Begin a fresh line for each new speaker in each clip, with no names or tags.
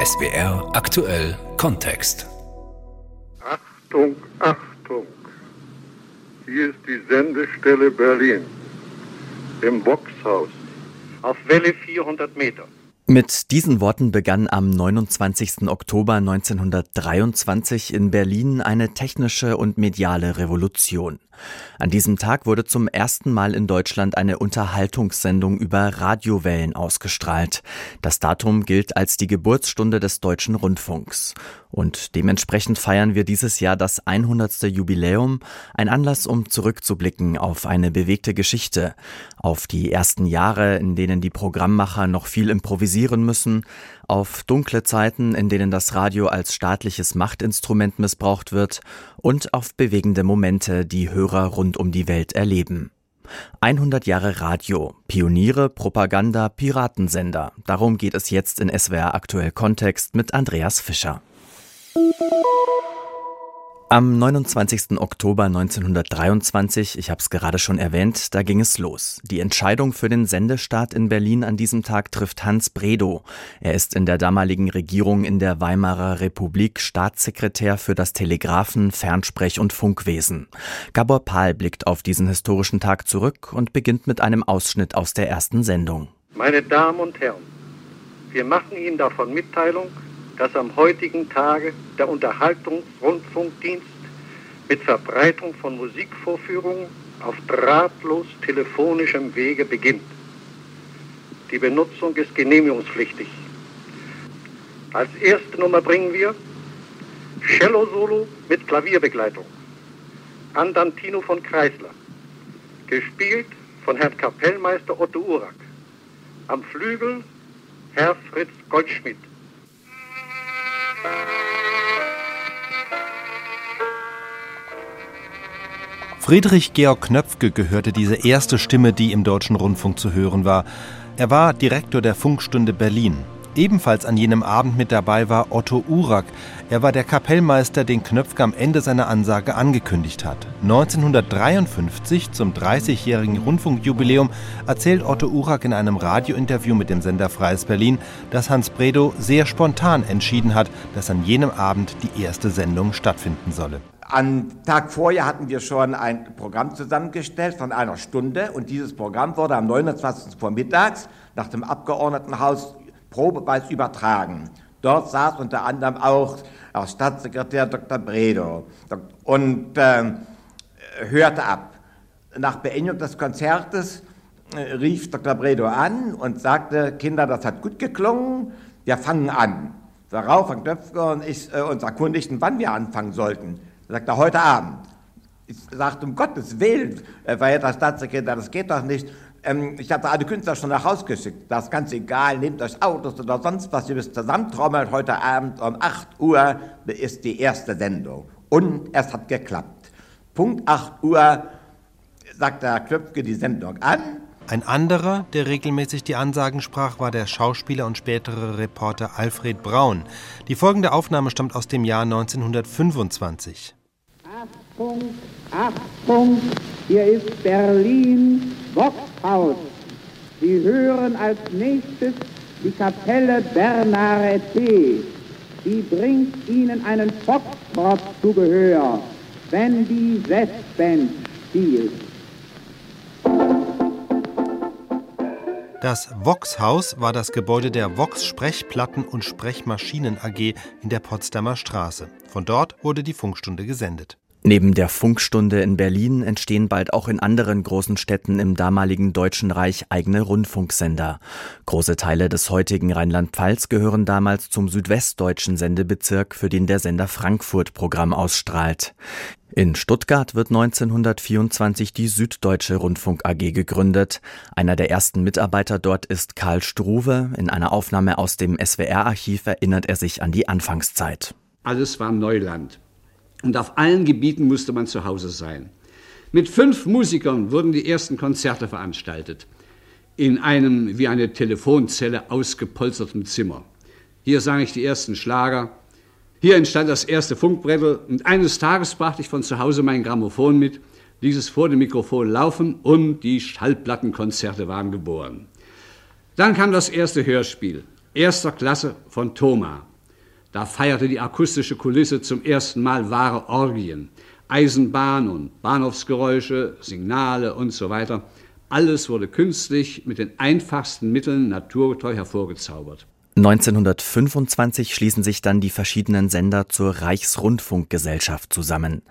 SBR aktuell Kontext.
Achtung, Achtung. Hier ist die Sendestelle Berlin. Im Boxhaus.
Auf Welle 400 Meter.
Mit diesen Worten begann am 29. Oktober 1923 in Berlin eine technische und mediale Revolution. An diesem Tag wurde zum ersten Mal in Deutschland eine Unterhaltungssendung über Radiowellen ausgestrahlt. Das Datum gilt als die Geburtsstunde des deutschen Rundfunks. Und dementsprechend feiern wir dieses Jahr das 100. Jubiläum, ein Anlass, um zurückzublicken auf eine bewegte Geschichte, auf die ersten Jahre, in denen die Programmmacher noch viel improvisieren müssen, auf dunkle Zeiten, in denen das Radio als staatliches Machtinstrument missbraucht wird und auf bewegende Momente, die Hörer rund um die Welt erleben. 100 Jahre Radio, Pioniere, Propaganda, Piratensender. Darum geht es jetzt in SWR Aktuell Kontext mit Andreas Fischer. Am 29. Oktober 1923, ich habe es gerade schon erwähnt, da ging es los. Die Entscheidung für den Sendestart in Berlin an diesem Tag trifft Hans Bredow. Er ist in der damaligen Regierung in der Weimarer Republik Staatssekretär für das Telegraphen, Fernsprech und Funkwesen. Gabor Pahl blickt auf diesen historischen Tag zurück und beginnt mit einem Ausschnitt aus der ersten Sendung.
Meine Damen und Herren, wir machen Ihnen davon Mitteilung, dass am heutigen Tage der Unterhaltungsrundfunkdienst mit Verbreitung von Musikvorführungen auf drahtlos telefonischem Wege beginnt. Die Benutzung ist genehmigungspflichtig. Als erste Nummer bringen wir Cello-Solo mit Klavierbegleitung. Andantino von Kreisler. Gespielt von Herrn Kapellmeister Otto Urak. Am Flügel Herr Fritz Goldschmidt.
Friedrich Georg Knöpfke gehörte diese erste Stimme, die im deutschen Rundfunk zu hören war. Er war Direktor der Funkstunde Berlin. Ebenfalls an jenem Abend mit dabei war Otto Urak. Er war der Kapellmeister, den Knöpfke am Ende seiner Ansage angekündigt hat. 1953, zum 30-jährigen Rundfunkjubiläum, erzählt Otto Urak in einem Radiointerview mit dem Sender Freies Berlin, dass Hans Bredow sehr spontan entschieden hat, dass an jenem Abend die erste Sendung stattfinden solle.
Am Tag vorher hatten wir schon ein Programm zusammengestellt von einer Stunde und dieses Programm wurde am 29. vormittags nach dem Abgeordnetenhaus probeweise übertragen. Dort saß unter anderem auch der Staatssekretär Dr. Bredow und äh, hörte ab. Nach Beendigung des Konzertes äh, rief Dr. Bredow an und sagte, Kinder, das hat gut geklungen, wir fangen an. Darauf Herr Knöpfke und ich äh, uns erkundigten, wann wir anfangen sollten. Er sagte, heute Abend. Ich sagte, um Gottes Willen, äh, verehrter Staatssekretär, das geht doch nicht. Ähm, ich habe alle Künstler schon nach Hause geschickt. Das ist ganz egal, nehmt euch Autos oder sonst was, ihr müsst zusammentrommeln. Heute Abend um 8 Uhr ist die erste Sendung. Und es hat geklappt. Punkt 8 Uhr sagt der Klöpfke die Sendung an.
Ein anderer, der regelmäßig die Ansagen sprach, war der Schauspieler und spätere Reporter Alfred Braun. Die folgende Aufnahme stammt aus dem Jahr 1925.
Achtung, Achtung, hier ist Berlin, Boxhaus. Sie hören als nächstes die Kapelle Bernarete. Sie bringt Ihnen einen Foxtrot zu Gehör, wenn die Westband spielt.
Das Vox-Haus war das Gebäude der Vox Sprechplatten und Sprechmaschinen AG in der Potsdamer Straße. Von dort wurde die Funkstunde gesendet.
Neben der Funkstunde in Berlin entstehen bald auch in anderen großen Städten im damaligen Deutschen Reich eigene Rundfunksender. Große Teile des heutigen Rheinland-Pfalz gehören damals zum südwestdeutschen Sendebezirk, für den der Sender Frankfurt Programm ausstrahlt. In Stuttgart wird 1924 die Süddeutsche Rundfunk AG gegründet. Einer der ersten Mitarbeiter dort ist Karl Struve. In einer Aufnahme aus dem SWR-Archiv erinnert er sich an die Anfangszeit.
Alles war Neuland. Und auf allen Gebieten musste man zu Hause sein. Mit fünf Musikern wurden die ersten Konzerte veranstaltet. In einem wie eine Telefonzelle ausgepolsterten Zimmer. Hier sang ich die ersten Schlager. Hier entstand das erste Funkbrettel. Und eines Tages brachte ich von zu Hause mein Grammophon mit, ließ es vor dem Mikrofon laufen und die Schallplattenkonzerte waren geboren. Dann kam das erste Hörspiel. erster Klasse von Thoma. Da feierte die akustische Kulisse zum ersten Mal wahre Orgien. Eisenbahn und Bahnhofsgeräusche, Signale und so weiter. Alles wurde künstlich mit den einfachsten Mitteln naturgetreu hervorgezaubert.
1925 schließen sich dann die verschiedenen Sender zur Reichsrundfunkgesellschaft zusammen.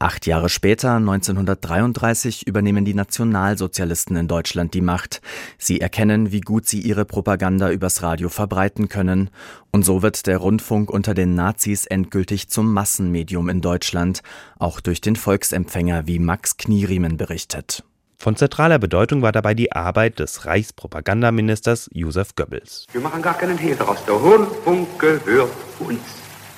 Acht Jahre später, 1933, übernehmen die Nationalsozialisten in Deutschland die Macht. Sie erkennen, wie gut sie ihre Propaganda übers Radio verbreiten können. Und so wird der Rundfunk unter den Nazis endgültig zum Massenmedium in Deutschland, auch durch den Volksempfänger, wie Max Knieriemen berichtet.
Von zentraler Bedeutung war dabei die Arbeit des Reichspropagandaministers Josef Goebbels.
Wir machen gar keinen Hehl daraus. Der Rundfunk gehört uns.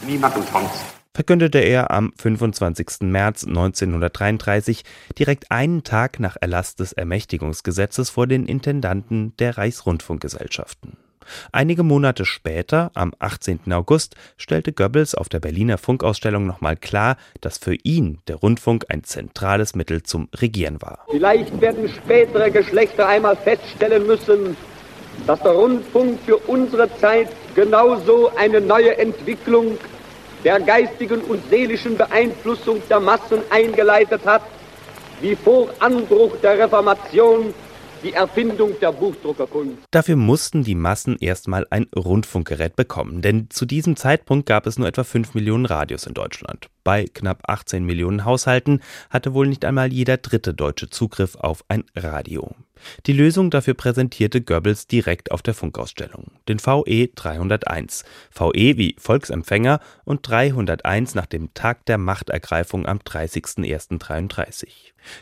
Niemandem sonst.
Verkündete er am 25. März 1933 direkt einen Tag nach Erlass des Ermächtigungsgesetzes vor den Intendanten der Reichsrundfunkgesellschaften. Einige Monate später, am 18. August, stellte Goebbels auf der Berliner Funkausstellung nochmal klar, dass für ihn der Rundfunk ein zentrales Mittel zum Regieren war.
Vielleicht werden spätere Geschlechter einmal feststellen müssen, dass der Rundfunk für unsere Zeit genauso eine neue Entwicklung der geistigen und seelischen Beeinflussung der Massen eingeleitet hat, wie vor Anbruch der Reformation die Erfindung der Buchdruckerkunst.
Dafür mussten die Massen erstmal ein Rundfunkgerät bekommen, denn zu diesem Zeitpunkt gab es nur etwa 5 Millionen Radios in Deutschland. Bei knapp 18 Millionen Haushalten hatte wohl nicht einmal jeder dritte Deutsche Zugriff auf ein Radio. Die Lösung dafür präsentierte Goebbels direkt auf der Funkausstellung, den VE 301. VE wie Volksempfänger und 301 nach dem Tag der Machtergreifung am 30.01.33.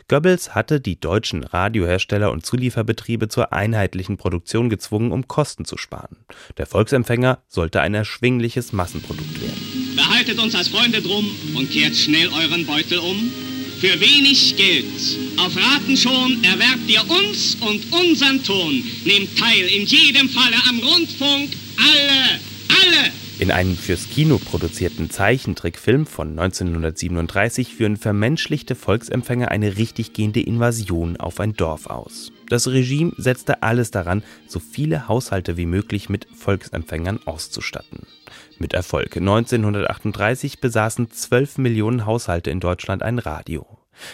Goebbels hatte die deutschen Radiohersteller und Zulieferbetriebe zur einheitlichen Produktion gezwungen, um Kosten zu sparen. Der Volksempfänger sollte ein erschwingliches Massenprodukt werden.
Behaltet uns als Freunde drum und kehrt schnell euren Beutel um für wenig Geld. Auf Raten schon erwerbt ihr uns und unseren Ton. Nehmt teil in jedem Falle am Rundfunk. Alle, alle.
In einem fürs Kino produzierten Zeichentrickfilm von 1937 führen vermenschlichte Volksempfänger eine richtig gehende Invasion auf ein Dorf aus. Das Regime setzte alles daran, so viele Haushalte wie möglich mit Volksempfängern auszustatten. Mit Erfolg. 1938 besaßen 12 Millionen Haushalte in Deutschland ein Radio.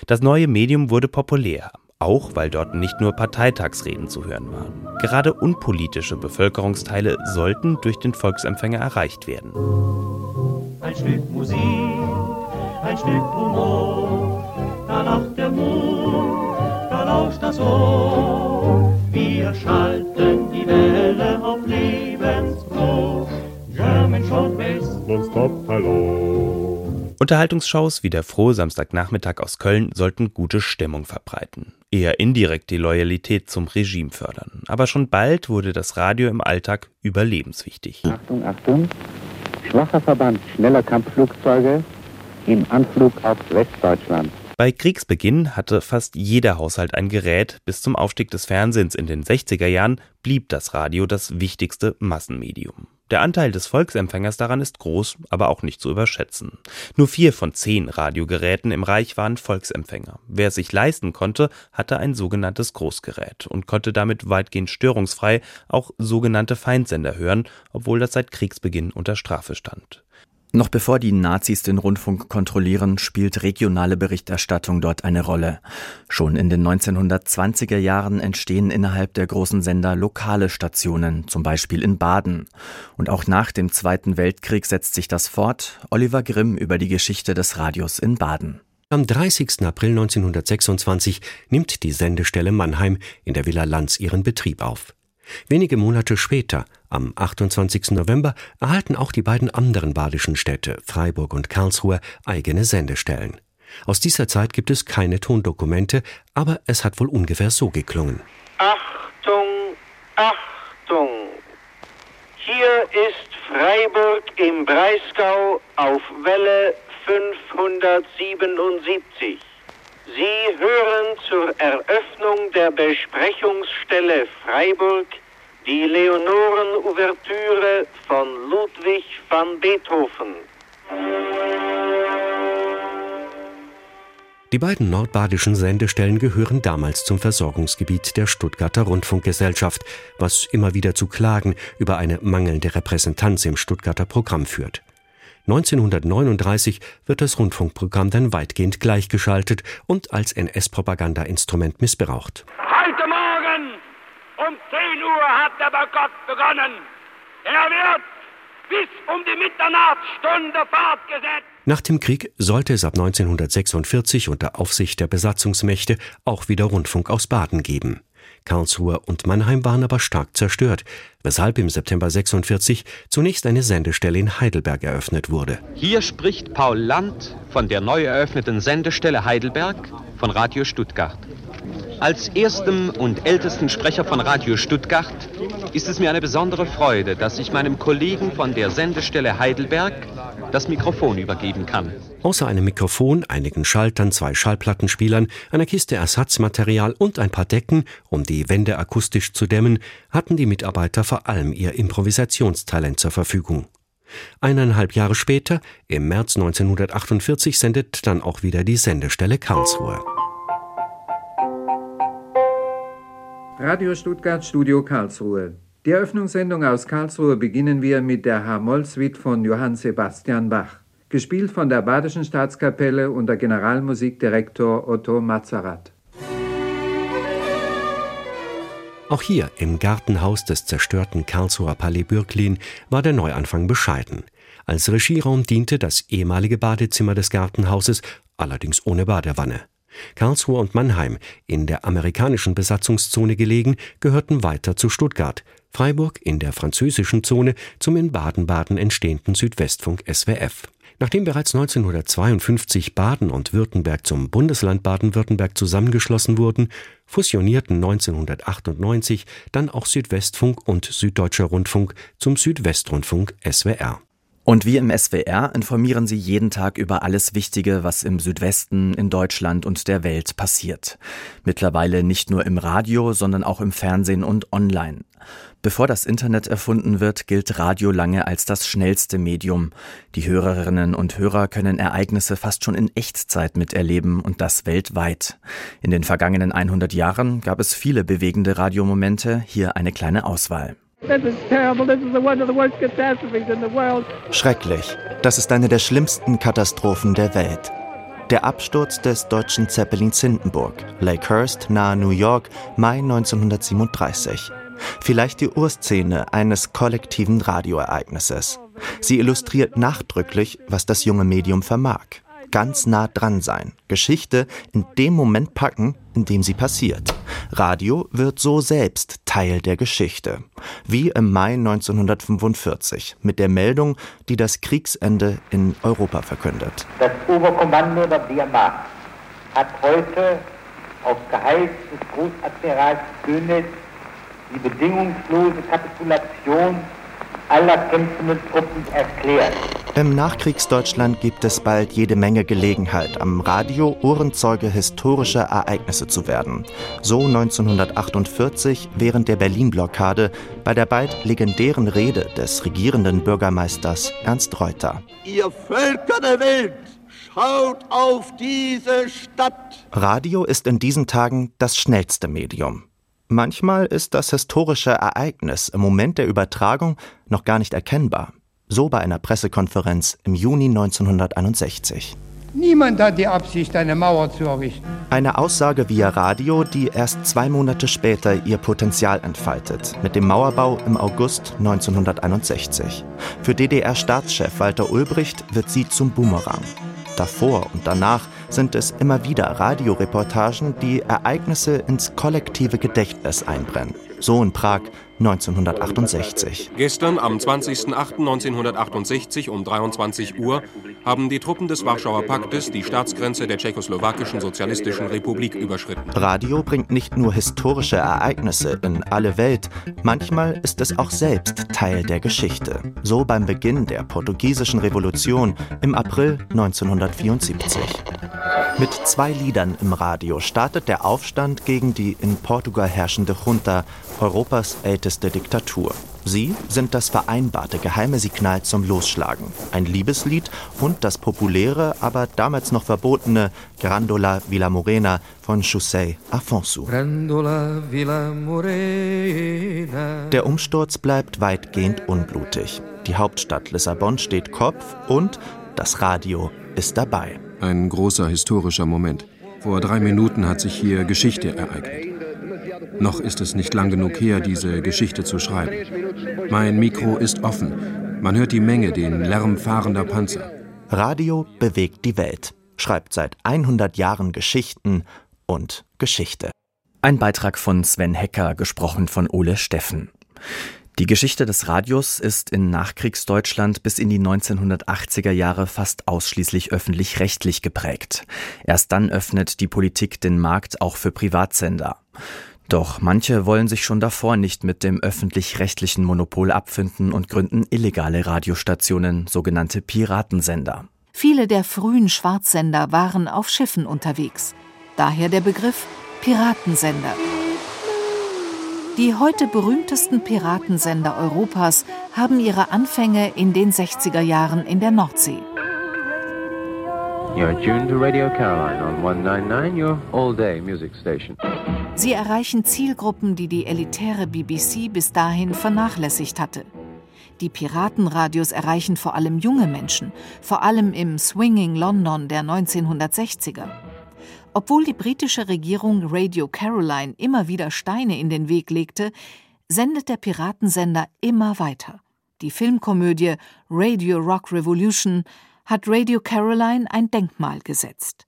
Das neue Medium wurde populär, auch weil dort nicht nur Parteitagsreden zu hören waren. Gerade unpolitische Bevölkerungsteile sollten durch den Volksempfänger erreicht werden.
Ein Stück Musik, ein Stück Humor, da lacht der Mund, da lauscht das Ohr. Wir schalten die Welle auf Lebensfroh. German Showbiz, nonstop,
hallo. Unterhaltungsshows wie der Frohe Samstagnachmittag aus Köln sollten gute Stimmung verbreiten, eher indirekt die Loyalität zum Regime fördern. Aber schon bald wurde das Radio im Alltag überlebenswichtig.
Achtung, Achtung, schwacher Verband schneller Kampfflugzeuge im Anflug auf Westdeutschland.
Bei Kriegsbeginn hatte fast jeder Haushalt ein Gerät. Bis zum Aufstieg des Fernsehens in den 60er Jahren blieb das Radio das wichtigste Massenmedium. Der Anteil des Volksempfängers daran ist groß, aber auch nicht zu überschätzen. Nur vier von zehn Radiogeräten im Reich waren Volksempfänger. Wer es sich leisten konnte, hatte ein sogenanntes Großgerät und konnte damit weitgehend störungsfrei auch sogenannte Feindsender hören, obwohl das seit Kriegsbeginn unter Strafe stand.
Noch bevor die Nazis den Rundfunk kontrollieren, spielt regionale Berichterstattung dort eine Rolle. Schon in den 1920er Jahren entstehen innerhalb der großen Sender lokale Stationen, zum Beispiel in Baden. Und auch nach dem Zweiten Weltkrieg setzt sich das fort. Oliver Grimm über die Geschichte des Radios in Baden.
Am 30. April 1926 nimmt die Sendestelle Mannheim in der Villa Lanz ihren Betrieb auf. Wenige Monate später, am 28. November, erhalten auch die beiden anderen badischen Städte, Freiburg und Karlsruhe, eigene Sendestellen. Aus dieser Zeit gibt es keine Tondokumente, aber es hat wohl ungefähr so geklungen.
Achtung, Achtung! Hier ist Freiburg im Breisgau auf Welle 577. Sie hören zur Eröffnung der Besprechungsstelle Freiburg die Leonoren-Ouvertüre von Ludwig van Beethoven.
Die beiden nordbadischen Sendestellen gehören damals zum Versorgungsgebiet der Stuttgarter Rundfunkgesellschaft, was immer wieder zu Klagen über eine mangelnde Repräsentanz im Stuttgarter Programm führt. 1939 wird das Rundfunkprogramm dann weitgehend gleichgeschaltet und als NS-Propaganda-Instrument missbraucht.
Heute Morgen um 10 Uhr hat der Boykott begonnen. Er wird bis um die Mitternachtsstunde fortgesetzt.
Nach dem Krieg sollte es ab 1946 unter Aufsicht der Besatzungsmächte auch wieder Rundfunk aus Baden geben. Karlsruhe und Mannheim waren aber stark zerstört, weshalb im September 46 zunächst eine Sendestelle in Heidelberg eröffnet wurde.
Hier spricht Paul Land von der neu eröffneten Sendestelle Heidelberg von Radio Stuttgart. Als erstem und ältesten Sprecher von Radio Stuttgart ist es mir eine besondere Freude, dass ich meinem Kollegen von der Sendestelle Heidelberg das Mikrofon übergeben kann.
Außer einem Mikrofon, einigen Schaltern, zwei Schallplattenspielern, einer Kiste Ersatzmaterial und ein paar Decken, um die Wände akustisch zu dämmen, hatten die Mitarbeiter vor allem ihr Improvisationstalent zur Verfügung. Eineinhalb Jahre später, im März 1948, sendet dann auch wieder die Sendestelle Karlsruhe.
Radio Stuttgart Studio Karlsruhe. Die Eröffnungssendung aus Karlsruhe beginnen wir mit der H-Moll-Suite von Johann Sebastian Bach, gespielt von der Badischen Staatskapelle unter Generalmusikdirektor Otto Mazarat.
Auch hier im Gartenhaus des zerstörten Karlsruher Palais Bürklin war der Neuanfang bescheiden. Als Regieraum diente das ehemalige Badezimmer des Gartenhauses, allerdings ohne Badewanne. Karlsruhe und Mannheim, in der amerikanischen Besatzungszone gelegen, gehörten weiter zu Stuttgart, Freiburg in der französischen Zone zum in Baden-Baden entstehenden Südwestfunk SWF. Nachdem bereits 1952 Baden und Württemberg zum Bundesland Baden-Württemberg zusammengeschlossen wurden, fusionierten 1998 dann auch Südwestfunk und Süddeutscher Rundfunk zum Südwestrundfunk SWR.
Und wir im SWR informieren Sie jeden Tag über alles Wichtige, was im Südwesten, in Deutschland und der Welt passiert. Mittlerweile nicht nur im Radio, sondern auch im Fernsehen und online. Bevor das Internet erfunden wird, gilt Radio lange als das schnellste Medium. Die Hörerinnen und Hörer können Ereignisse fast schon in Echtzeit miterleben und das weltweit. In den vergangenen 100 Jahren gab es viele bewegende Radiomomente, hier eine kleine Auswahl.
Schrecklich. Das ist eine der schlimmsten Katastrophen der Welt. Der Absturz des deutschen Zeppelins Hindenburg, Lakehurst, nahe New York, Mai 1937. Vielleicht die Urszene eines kollektiven Radioereignisses. Sie illustriert nachdrücklich, was das junge Medium vermag ganz nah dran sein, Geschichte in dem Moment packen, in dem sie passiert. Radio wird so selbst Teil der Geschichte. Wie im Mai 1945 mit der Meldung, die das Kriegsende in Europa verkündet.
Das Oberkommando der Wehrmacht hat heute auf Geheiß des Großadmirals König die bedingungslose Kapitulation aller kämpfenden Truppen erklärt.
Im Nachkriegsdeutschland gibt es bald jede Menge Gelegenheit, am Radio Ohrenzeuge historischer Ereignisse zu werden. So 1948 während der Berlin-Blockade bei der bald legendären Rede des regierenden Bürgermeisters Ernst Reuter.
Ihr Völker der Welt, schaut auf diese Stadt!
Radio ist in diesen Tagen das schnellste Medium. Manchmal ist das historische Ereignis im Moment der Übertragung noch gar nicht erkennbar. So bei einer Pressekonferenz im Juni 1961.
Niemand hat die Absicht, eine Mauer zu errichten.
Eine Aussage via Radio, die erst zwei Monate später ihr Potenzial entfaltet, mit dem Mauerbau im August 1961. Für DDR-Staatschef Walter Ulbricht wird sie zum Boomerang. Davor und danach sind es immer wieder Radioreportagen, die Ereignisse ins kollektive Gedächtnis einbrennen. So in Prag 1968.
Gestern, am 20.08.1968 um 23 Uhr, haben die Truppen des Warschauer Paktes die Staatsgrenze der tschechoslowakischen Sozialistischen Republik überschritten.
Radio bringt nicht nur historische Ereignisse in alle Welt, manchmal ist es auch selbst Teil der Geschichte. So beim Beginn der portugiesischen Revolution im April 1974. Mit zwei Liedern im Radio startet der Aufstand gegen die in Portugal herrschende Junta, Europas älteste Diktatur. Sie sind das vereinbarte geheime Signal zum Losschlagen. Ein Liebeslied und das populäre, aber damals noch verbotene Grandola Villa Morena von José Afonso. Der Umsturz bleibt weitgehend unblutig. Die Hauptstadt Lissabon steht Kopf und das Radio ist dabei.
Ein großer historischer Moment. Vor drei Minuten hat sich hier Geschichte ereignet. Noch ist es nicht lang genug her, diese Geschichte zu schreiben. Mein Mikro ist offen. Man hört die Menge, den Lärm fahrender Panzer.
Radio bewegt die Welt, schreibt seit 100 Jahren Geschichten und Geschichte.
Ein Beitrag von Sven Hecker, gesprochen von Ole Steffen. Die Geschichte des Radios ist in Nachkriegsdeutschland bis in die 1980er Jahre fast ausschließlich öffentlich-rechtlich geprägt. Erst dann öffnet die Politik den Markt auch für Privatsender. Doch manche wollen sich schon davor nicht mit dem öffentlich-rechtlichen Monopol abfinden und gründen illegale Radiostationen, sogenannte Piratensender.
Viele der frühen Schwarzsender waren auf Schiffen unterwegs. Daher der Begriff Piratensender. Die heute berühmtesten Piratensender Europas haben ihre Anfänge in den 60er Jahren in der Nordsee.
You're tuned to Radio Caroline on 199, your all-day music station.
Sie erreichen Zielgruppen, die die elitäre BBC bis dahin vernachlässigt hatte. Die Piratenradios erreichen vor allem junge Menschen, vor allem im Swinging London der 1960er. Obwohl die britische Regierung Radio Caroline immer wieder Steine in den Weg legte, sendet der Piratensender immer weiter. Die Filmkomödie Radio Rock Revolution hat Radio Caroline ein Denkmal gesetzt.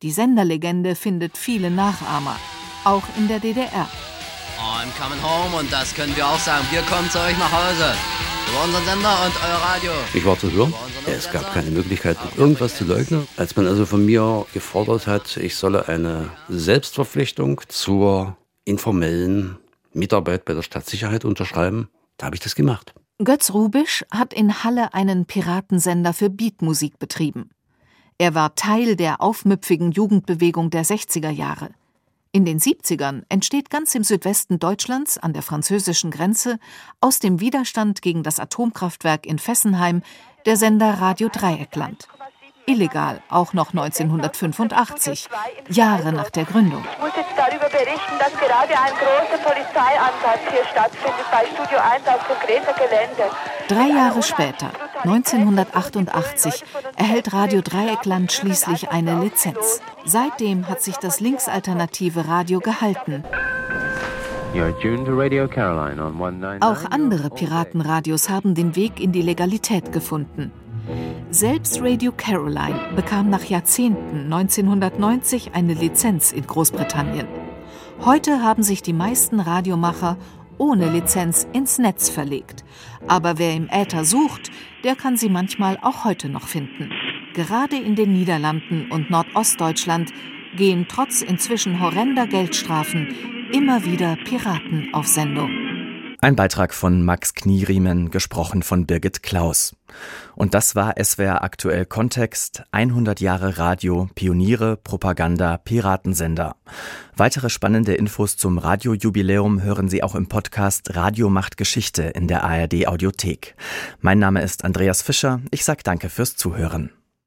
Die Senderlegende findet viele Nachahmer, auch in der DDR.
I'm coming home und das können wir auch sagen. Wir kommen zu euch nach Hause. Über unseren Sender und euer Radio.
Ich war zu hören. Es gab keine Möglichkeit, irgendwas zu leugnen. Als man also von mir gefordert hat, ich solle eine Selbstverpflichtung zur informellen Mitarbeit bei der Stadtsicherheit unterschreiben, da habe ich das gemacht.
Götz Rubisch hat in Halle einen Piratensender für Beatmusik betrieben. Er war Teil der aufmüpfigen Jugendbewegung der 60er Jahre. In den 70ern entsteht ganz im Südwesten Deutschlands an der französischen Grenze aus dem Widerstand gegen das Atomkraftwerk in Fessenheim der Sender Radio Dreieckland. Illegal, auch noch 1985, Jahre nach der Gründung.
Ich muss jetzt darüber berichten, dass gerade ein großer Polizeieinsatz hier stattfindet bei Studio 1 auf dem Greta Gelände.
Drei Jahre später, 1988, erhält Radio Dreieckland schließlich eine Lizenz. Seitdem hat sich das linksalternative Radio gehalten. Auch andere Piratenradios haben den Weg in die Legalität gefunden. Selbst Radio Caroline bekam nach Jahrzehnten 1990 eine Lizenz in Großbritannien. Heute haben sich die meisten Radiomacher ohne Lizenz ins Netz verlegt. Aber wer im Äther sucht, der kann sie manchmal auch heute noch finden. Gerade in den Niederlanden und Nordostdeutschland gehen trotz inzwischen horrender Geldstrafen immer wieder Piraten auf Sendung.
Ein Beitrag von Max Knieriemen, gesprochen von Birgit Klaus. Und das war SWR aktuell Kontext 100 Jahre Radio, Pioniere, Propaganda, Piratensender. Weitere spannende Infos zum Radiojubiläum hören Sie auch im Podcast Radio macht Geschichte in der ARD Audiothek. Mein Name ist Andreas Fischer. Ich sage danke fürs Zuhören.